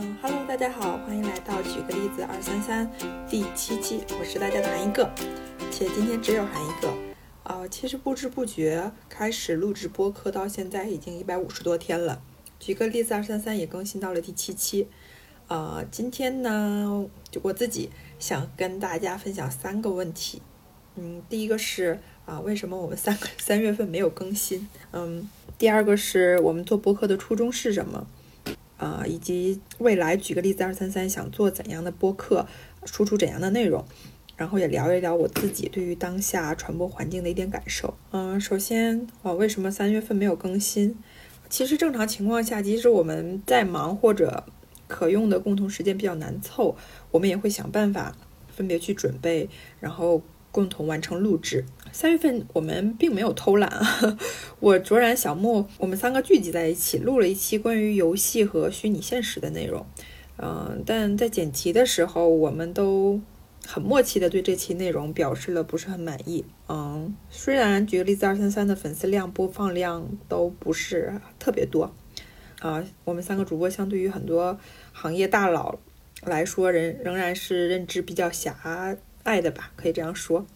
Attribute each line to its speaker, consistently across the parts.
Speaker 1: 嗯，Hello，大家好，欢迎来到举个例子二三三第七期，我是大家的韩一个，且今天只有韩一个。啊，其实不知不觉开始录制播客到现在已经一百五十多天了，举个例子二三三也更新到了第七期。啊，今天呢，就我自己想跟大家分享三个问题。嗯，第一个是啊，为什么我们三个三月份没有更新？嗯，第二个是我们做播客的初衷是什么？啊，以及未来举个例子，二三三想做怎样的播客，输出怎样的内容，然后也聊一聊我自己对于当下传播环境的一点感受。嗯，首先，我为什么三月份没有更新？其实正常情况下，即使我们在忙或者可用的共同时间比较难凑，我们也会想办法分别去准备，然后。共同完成录制。三月份我们并没有偷懒啊，我卓然、小莫，我们三个聚集在一起录了一期关于游戏和虚拟现实的内容。嗯，但在剪辑的时候，我们都很默契的对这期内容表示了不是很满意。嗯，虽然举个例子，二三三的粉丝量、播放量都不是特别多啊，我们三个主播相对于很多行业大佬来说，仍仍然是认知比较狭。爱的吧，可以这样说。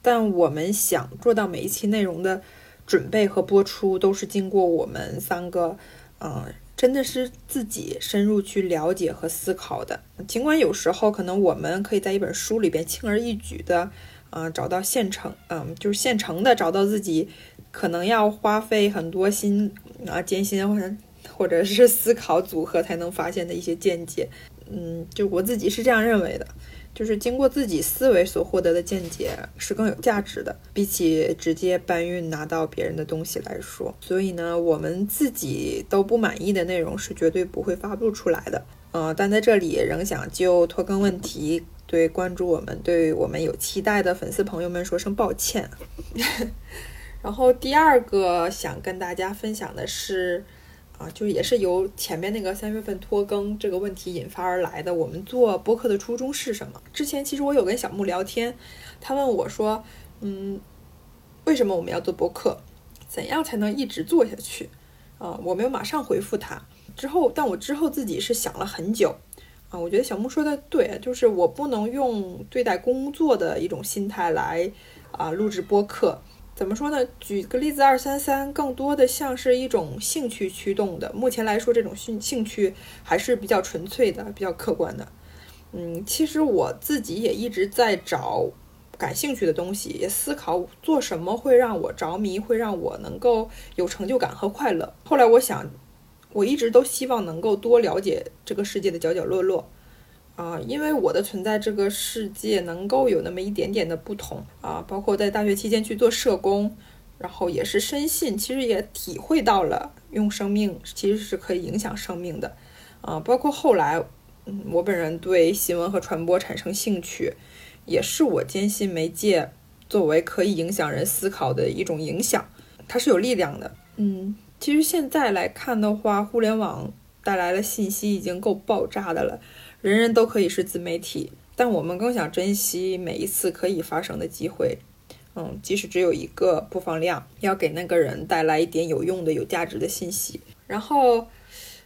Speaker 1: 但我们想做到每一期内容的准备和播出，都是经过我们三个，嗯，真的是自己深入去了解和思考的。尽管有时候可能我们可以在一本书里边轻而易举的，嗯，找到现成，嗯，就是现成的找到自己可能要花费很多心啊艰辛或者或者是思考组合才能发现的一些见解，嗯，就我自己是这样认为的。就是经过自己思维所获得的见解是更有价值的，比起直接搬运拿到别人的东西来说。所以呢，我们自己都不满意的内容是绝对不会发布出来的。呃，但在这里仍想就拖更问题对关注我们、对我们有期待的粉丝朋友们说声抱歉。然后第二个想跟大家分享的是。啊，就是也是由前面那个三月份拖更这个问题引发而来的。我们做播客的初衷是什么？之前其实我有跟小木聊天，他问我说：“嗯，为什么我们要做播客？怎样才能一直做下去？”啊，我没有马上回复他。之后，但我之后自己是想了很久。啊，我觉得小木说的对，就是我不能用对待工作的一种心态来啊录制播客。怎么说呢？举个例子，二三三更多的像是一种兴趣驱动的。目前来说，这种兴兴趣还是比较纯粹的，比较客观的。嗯，其实我自己也一直在找感兴趣的东西，也思考做什么会让我着迷，会让我能够有成就感和快乐。后来我想，我一直都希望能够多了解这个世界的角角落落。啊，因为我的存在，这个世界能够有那么一点点的不同啊，包括在大学期间去做社工，然后也是深信，其实也体会到了用生命其实是可以影响生命的啊，包括后来，嗯，我本人对新闻和传播产生兴趣，也是我坚信媒介作为可以影响人思考的一种影响，它是有力量的。嗯，其实现在来看的话，互联网带来的信息已经够爆炸的了。人人都可以是自媒体，但我们更想珍惜每一次可以发生的机会。嗯，即使只有一个播放量，要给那个人带来一点有用的、有价值的信息。然后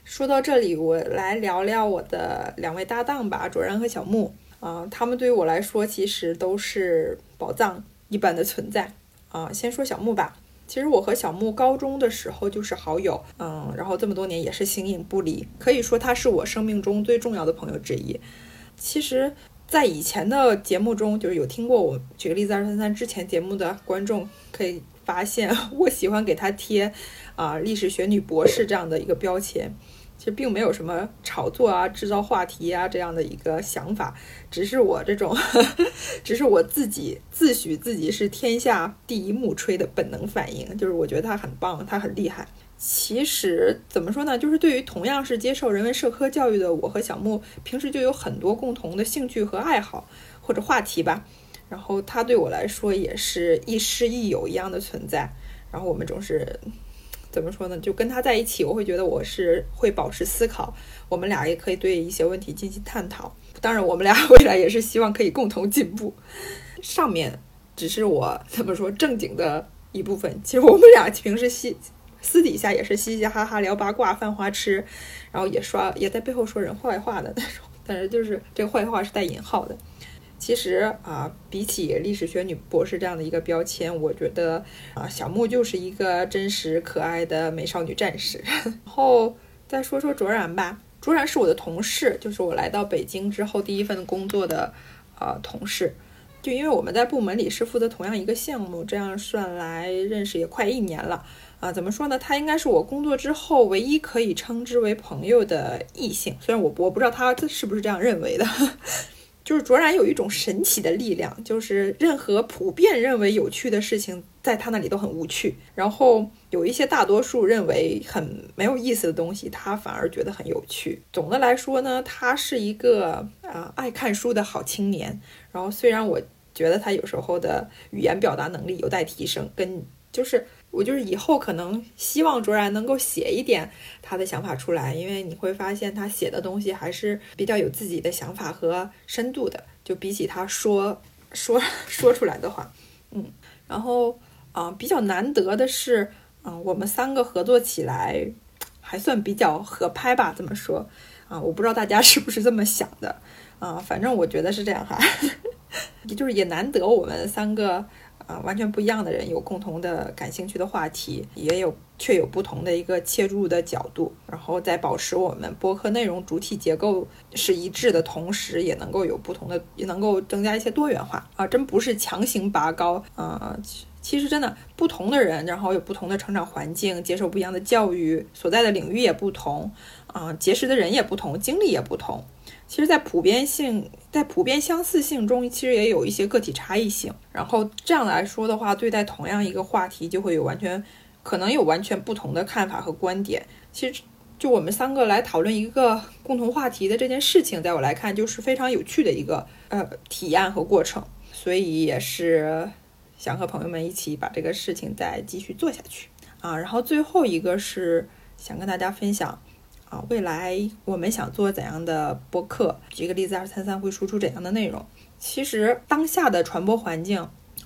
Speaker 1: 说到这里，我来聊聊我的两位搭档吧，卓然和小木。啊，他们对于我来说其实都是宝藏一般的存在。啊，先说小木吧。其实我和小木高中的时候就是好友，嗯，然后这么多年也是形影不离，可以说他是我生命中最重要的朋友之一。其实，在以前的节目中，就是有听过我举个例子二三三之前节目的观众可以发现，我喜欢给他贴啊历史学女博士这样的一个标签。其实并没有什么炒作啊、制造话题啊这样的一个想法，只是我这种，只是我自己自诩自己是天下第一木吹的本能反应，就是我觉得他很棒，他很厉害。其实怎么说呢，就是对于同样是接受人文社科教育的我和小木，平时就有很多共同的兴趣和爱好或者话题吧。然后他对我来说也是亦师亦友一样的存在。然后我们总是。怎么说呢？就跟他在一起，我会觉得我是会保持思考，我们俩也可以对一些问题进行探讨。当然，我们俩 未来也是希望可以共同进步。上面只是我怎么说正经的一部分，其实我们俩 平时喜私底下也是嘻嘻哈哈聊八卦、犯花痴，然后也刷也在背后说人坏话的那种。但是就是这个坏话是带引号的。其实啊，比起历史学女博士这样的一个标签，我觉得啊，小木就是一个真实可爱的美少女战士。然后再说说卓然吧，卓然是我的同事，就是我来到北京之后第一份工作的呃同事。就因为我们在部门里是负责同样一个项目，这样算来认识也快一年了啊。怎么说呢？他应该是我工作之后唯一可以称之为朋友的异性，虽然我我不知道他是不是这样认为的。就是卓然有一种神奇的力量，就是任何普遍认为有趣的事情，在他那里都很无趣。然后有一些大多数认为很没有意思的东西，他反而觉得很有趣。总的来说呢，他是一个啊爱看书的好青年。然后虽然我觉得他有时候的语言表达能力有待提升，跟就是。我就是以后可能希望卓然能够写一点他的想法出来，因为你会发现他写的东西还是比较有自己的想法和深度的，就比起他说说说出来的话，嗯，然后啊，比较难得的是，嗯，我们三个合作起来还算比较合拍吧，这么说啊，我不知道大家 是不是这么想的啊，反正我觉得是这样哈，也 就是也难得我们三个。啊，完全不一样的人有共同的感兴趣的话题，也有却有不同的一个切入的角度，然后在保持我们播客内容主体结构是一致的同时，也能够有不同的，也能够增加一些多元化啊！真不是强行拔高啊，其实真的不同的人，然后有不同的成长环境，接受不一样的教育，所在的领域也不同啊，结识的人也不同，经历也不同。其实，在普遍性、在普遍相似性中，其实也有一些个体差异性。然后这样来说的话，对待同样一个话题，就会有完全可能有完全不同的看法和观点。其实，就我们三个来讨论一个共同话题的这件事情，在我来看，就是非常有趣的一个呃体验和过程。所以也是想和朋友们一起把这个事情再继续做下去啊。然后最后一个是想跟大家分享。啊未来我们想做怎样的播客？举个例子，二三三会输出怎样的内容？其实当下的传播环境，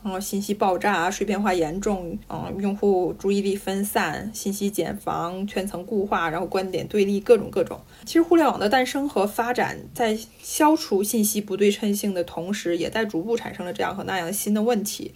Speaker 1: 然后，信息爆炸、碎片化严重，嗯，用户注意力分散、信息茧房、圈层固化，然后观点对立，各种各种。其实互联网的诞生和发展，在消除信息不对称性的同时，也在逐步产生了这样和那样新的问题。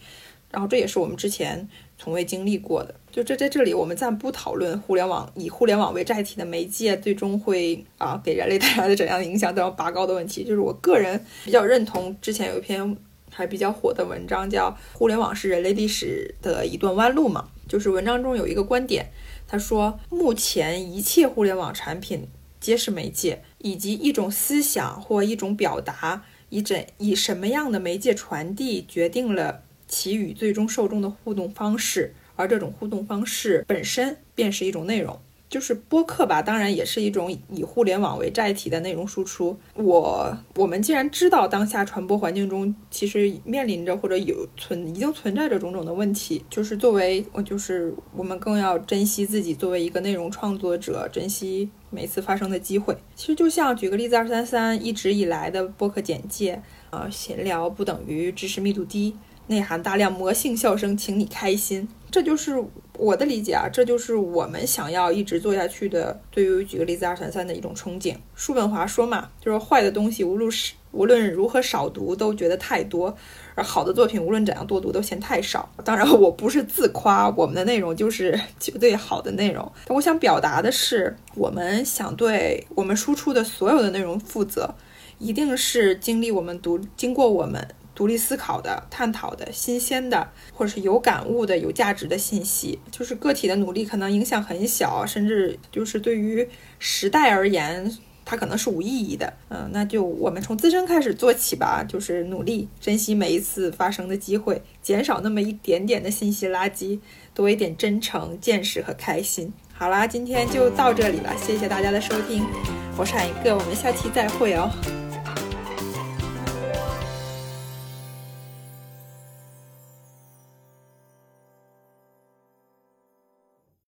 Speaker 1: 然后这也是我们之前从未经历过的。就这在这里，我们暂不讨论互联网以互联网为载体的媒介最终会啊给人类带来的怎样的影响，都要拔高的问题。就是我个人比较认同，之前有一篇还比较火的文章，叫《互联网是人类历史的一段弯路》嘛。就是文章中有一个观点，他说，目前一切互联网产品皆是媒介，以及一种思想或一种表达以怎以什么样的媒介传递，决定了。其与最终受众的互动方式，而这种互动方式本身便是一种内容，就是播客吧。当然，也是一种以互联网为载体的内容输出。我我们既然知道当下传播环境中其实面临着或者有存已经存在着种种的问题，就是作为我就是我们更要珍惜自己作为一个内容创作者，珍惜每次发生的机会。其实就像举个例子，二三三一直以来的播客简介啊，闲聊不等于知识密度低。内含大量魔性笑声，请你开心，这就是我的理解啊，这就是我们想要一直做下去的。对于举个例子，二三三的一种憧憬。叔本华说嘛，就是坏的东西无论是无论如何少读都觉得太多，而好的作品无论怎样多读都嫌太少。当然，我不是自夸，我们的内容就是绝对好的内容。我想表达的是，我们想对我们输出的所有的内容负责，一定是经历我们读，经过我们。独立思考的、探讨的、新鲜的，或者是有感悟的、有价值的信息，就是个体的努力可能影响很小，甚至就是对于时代而言，它可能是无意义的。嗯，那就我们从自身开始做起吧，就是努力珍惜每一次发生的机会，减少那么一点点的信息垃圾，多一点真诚、见识和开心。好啦，今天就到这里了，谢谢大家的收听，我是海一个，我们下期再会哦。